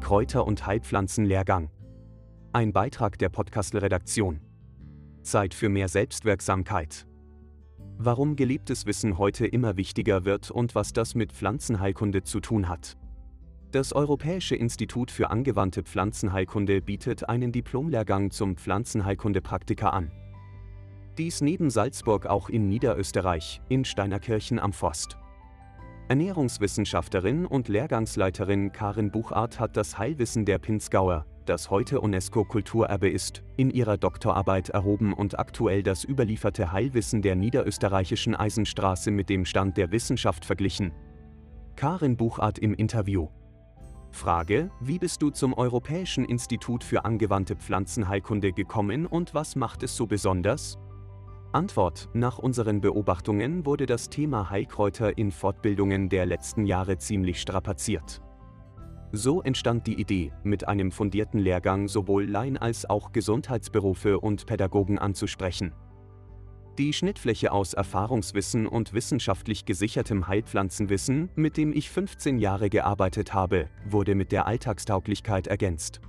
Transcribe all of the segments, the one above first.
Kräuter- und Heilpflanzenlehrgang. Ein Beitrag der Podcastle-Redaktion. Zeit für mehr Selbstwirksamkeit. Warum gelebtes Wissen heute immer wichtiger wird und was das mit Pflanzenheilkunde zu tun hat. Das Europäische Institut für angewandte Pflanzenheilkunde bietet einen Diplomlehrgang zum Pflanzenheilkunde-Praktiker an. Dies neben Salzburg auch in Niederösterreich, in Steinerkirchen am Forst. Ernährungswissenschaftlerin und Lehrgangsleiterin Karin Buchart hat das Heilwissen der Pinzgauer, das heute UNESCO-Kulturerbe ist, in ihrer Doktorarbeit erhoben und aktuell das überlieferte Heilwissen der niederösterreichischen Eisenstraße mit dem Stand der Wissenschaft verglichen. Karin Buchart im Interview. Frage, wie bist du zum Europäischen Institut für angewandte Pflanzenheilkunde gekommen und was macht es so besonders? Antwort: Nach unseren Beobachtungen wurde das Thema Heilkräuter in Fortbildungen der letzten Jahre ziemlich strapaziert. So entstand die Idee, mit einem fundierten Lehrgang sowohl Laien als auch Gesundheitsberufe und Pädagogen anzusprechen. Die Schnittfläche aus Erfahrungswissen und wissenschaftlich gesichertem Heilpflanzenwissen, mit dem ich 15 Jahre gearbeitet habe, wurde mit der Alltagstauglichkeit ergänzt.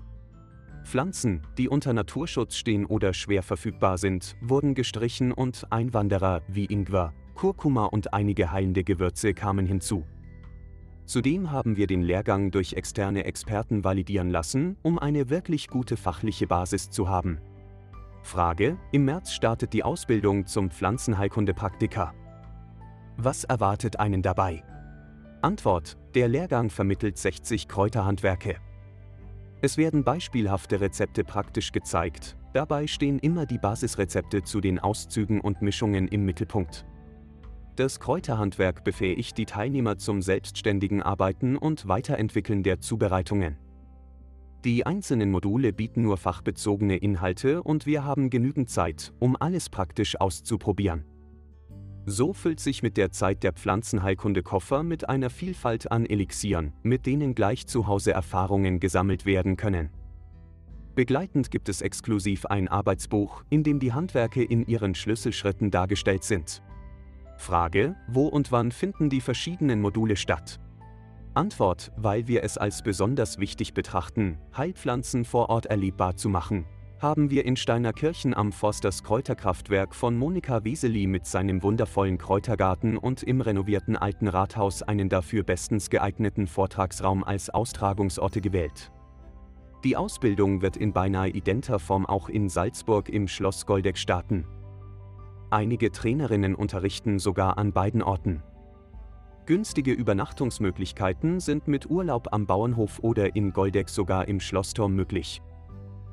Pflanzen, die unter Naturschutz stehen oder schwer verfügbar sind, wurden gestrichen und Einwanderer wie Ingwer, Kurkuma und einige heilende Gewürze kamen hinzu. Zudem haben wir den Lehrgang durch externe Experten validieren lassen, um eine wirklich gute fachliche Basis zu haben. Frage: Im März startet die Ausbildung zum Pflanzenheilkunde-Praktiker. Was erwartet einen dabei? Antwort: Der Lehrgang vermittelt 60 Kräuterhandwerke. Es werden beispielhafte Rezepte praktisch gezeigt, dabei stehen immer die Basisrezepte zu den Auszügen und Mischungen im Mittelpunkt. Das Kräuterhandwerk befähigt die Teilnehmer zum selbstständigen Arbeiten und Weiterentwickeln der Zubereitungen. Die einzelnen Module bieten nur fachbezogene Inhalte und wir haben genügend Zeit, um alles praktisch auszuprobieren. So füllt sich mit der Zeit der Pflanzenheilkunde Koffer mit einer Vielfalt an Elixieren, mit denen gleich zu Hause Erfahrungen gesammelt werden können. Begleitend gibt es exklusiv ein Arbeitsbuch, in dem die Handwerke in ihren Schlüsselschritten dargestellt sind. Frage, wo und wann finden die verschiedenen Module statt? Antwort, weil wir es als besonders wichtig betrachten, Heilpflanzen vor Ort erlebbar zu machen, haben wir in Steinerkirchen am Forst das Kräuterkraftwerk von Monika Weseli mit seinem wundervollen Kräutergarten und im renovierten alten Rathaus einen dafür bestens geeigneten Vortragsraum als Austragungsorte gewählt. Die Ausbildung wird in beinahe identer Form auch in Salzburg im Schloss Goldeck starten. Einige Trainerinnen unterrichten sogar an beiden Orten. Günstige Übernachtungsmöglichkeiten sind mit Urlaub am Bauernhof oder in Goldeck sogar im Schlossturm möglich.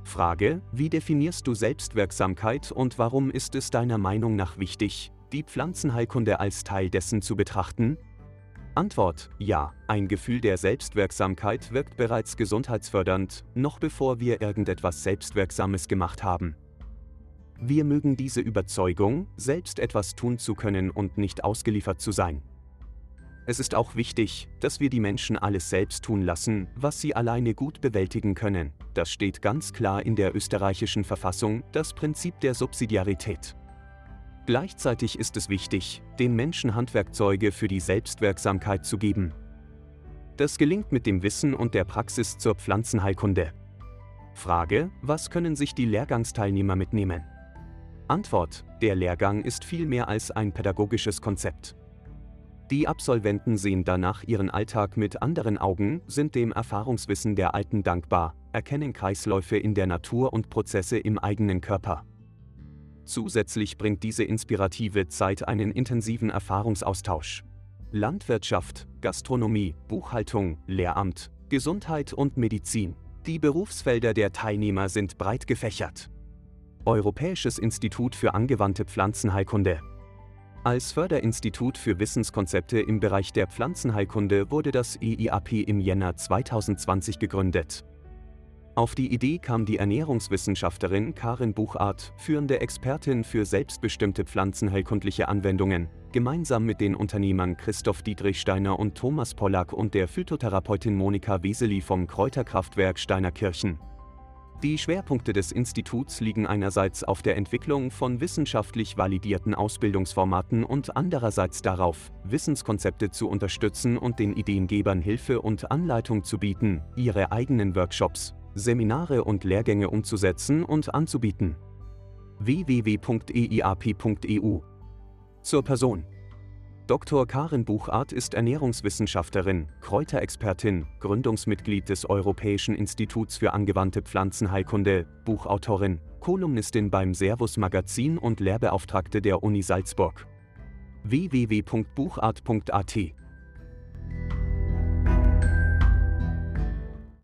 Frage, wie definierst du Selbstwirksamkeit und warum ist es deiner Meinung nach wichtig, die Pflanzenheilkunde als Teil dessen zu betrachten? Antwort, ja, ein Gefühl der Selbstwirksamkeit wirkt bereits gesundheitsfördernd, noch bevor wir irgendetwas Selbstwirksames gemacht haben. Wir mögen diese Überzeugung, selbst etwas tun zu können und nicht ausgeliefert zu sein. Es ist auch wichtig, dass wir die Menschen alles selbst tun lassen, was sie alleine gut bewältigen können. Das steht ganz klar in der österreichischen Verfassung, das Prinzip der Subsidiarität. Gleichzeitig ist es wichtig, den Menschen Handwerkzeuge für die Selbstwirksamkeit zu geben. Das gelingt mit dem Wissen und der Praxis zur Pflanzenheilkunde. Frage, was können sich die Lehrgangsteilnehmer mitnehmen? Antwort, der Lehrgang ist viel mehr als ein pädagogisches Konzept. Die Absolventen sehen danach ihren Alltag mit anderen Augen, sind dem Erfahrungswissen der Alten dankbar, erkennen Kreisläufe in der Natur und Prozesse im eigenen Körper. Zusätzlich bringt diese inspirative Zeit einen intensiven Erfahrungsaustausch. Landwirtschaft, Gastronomie, Buchhaltung, Lehramt, Gesundheit und Medizin. Die Berufsfelder der Teilnehmer sind breit gefächert. Europäisches Institut für angewandte Pflanzenheilkunde als Förderinstitut für Wissenskonzepte im Bereich der Pflanzenheilkunde wurde das EIAP im Jänner 2020 gegründet. Auf die Idee kam die Ernährungswissenschaftlerin Karin Buchart, führende Expertin für selbstbestimmte pflanzenheilkundliche Anwendungen, gemeinsam mit den Unternehmern Christoph Dietrichsteiner und Thomas Pollack und der Phytotherapeutin Monika Weseli vom Kräuterkraftwerk Steinerkirchen. Die Schwerpunkte des Instituts liegen einerseits auf der Entwicklung von wissenschaftlich validierten Ausbildungsformaten und andererseits darauf, Wissenskonzepte zu unterstützen und den Ideengebern Hilfe und Anleitung zu bieten, ihre eigenen Workshops, Seminare und Lehrgänge umzusetzen und anzubieten. www.eiap.eu Zur Person Dr. Karin Buchart ist Ernährungswissenschaftlerin, Kräuterexpertin, Gründungsmitglied des Europäischen Instituts für angewandte Pflanzenheilkunde, Buchautorin, Kolumnistin beim Servus Magazin und Lehrbeauftragte der Uni Salzburg. www.buchart.at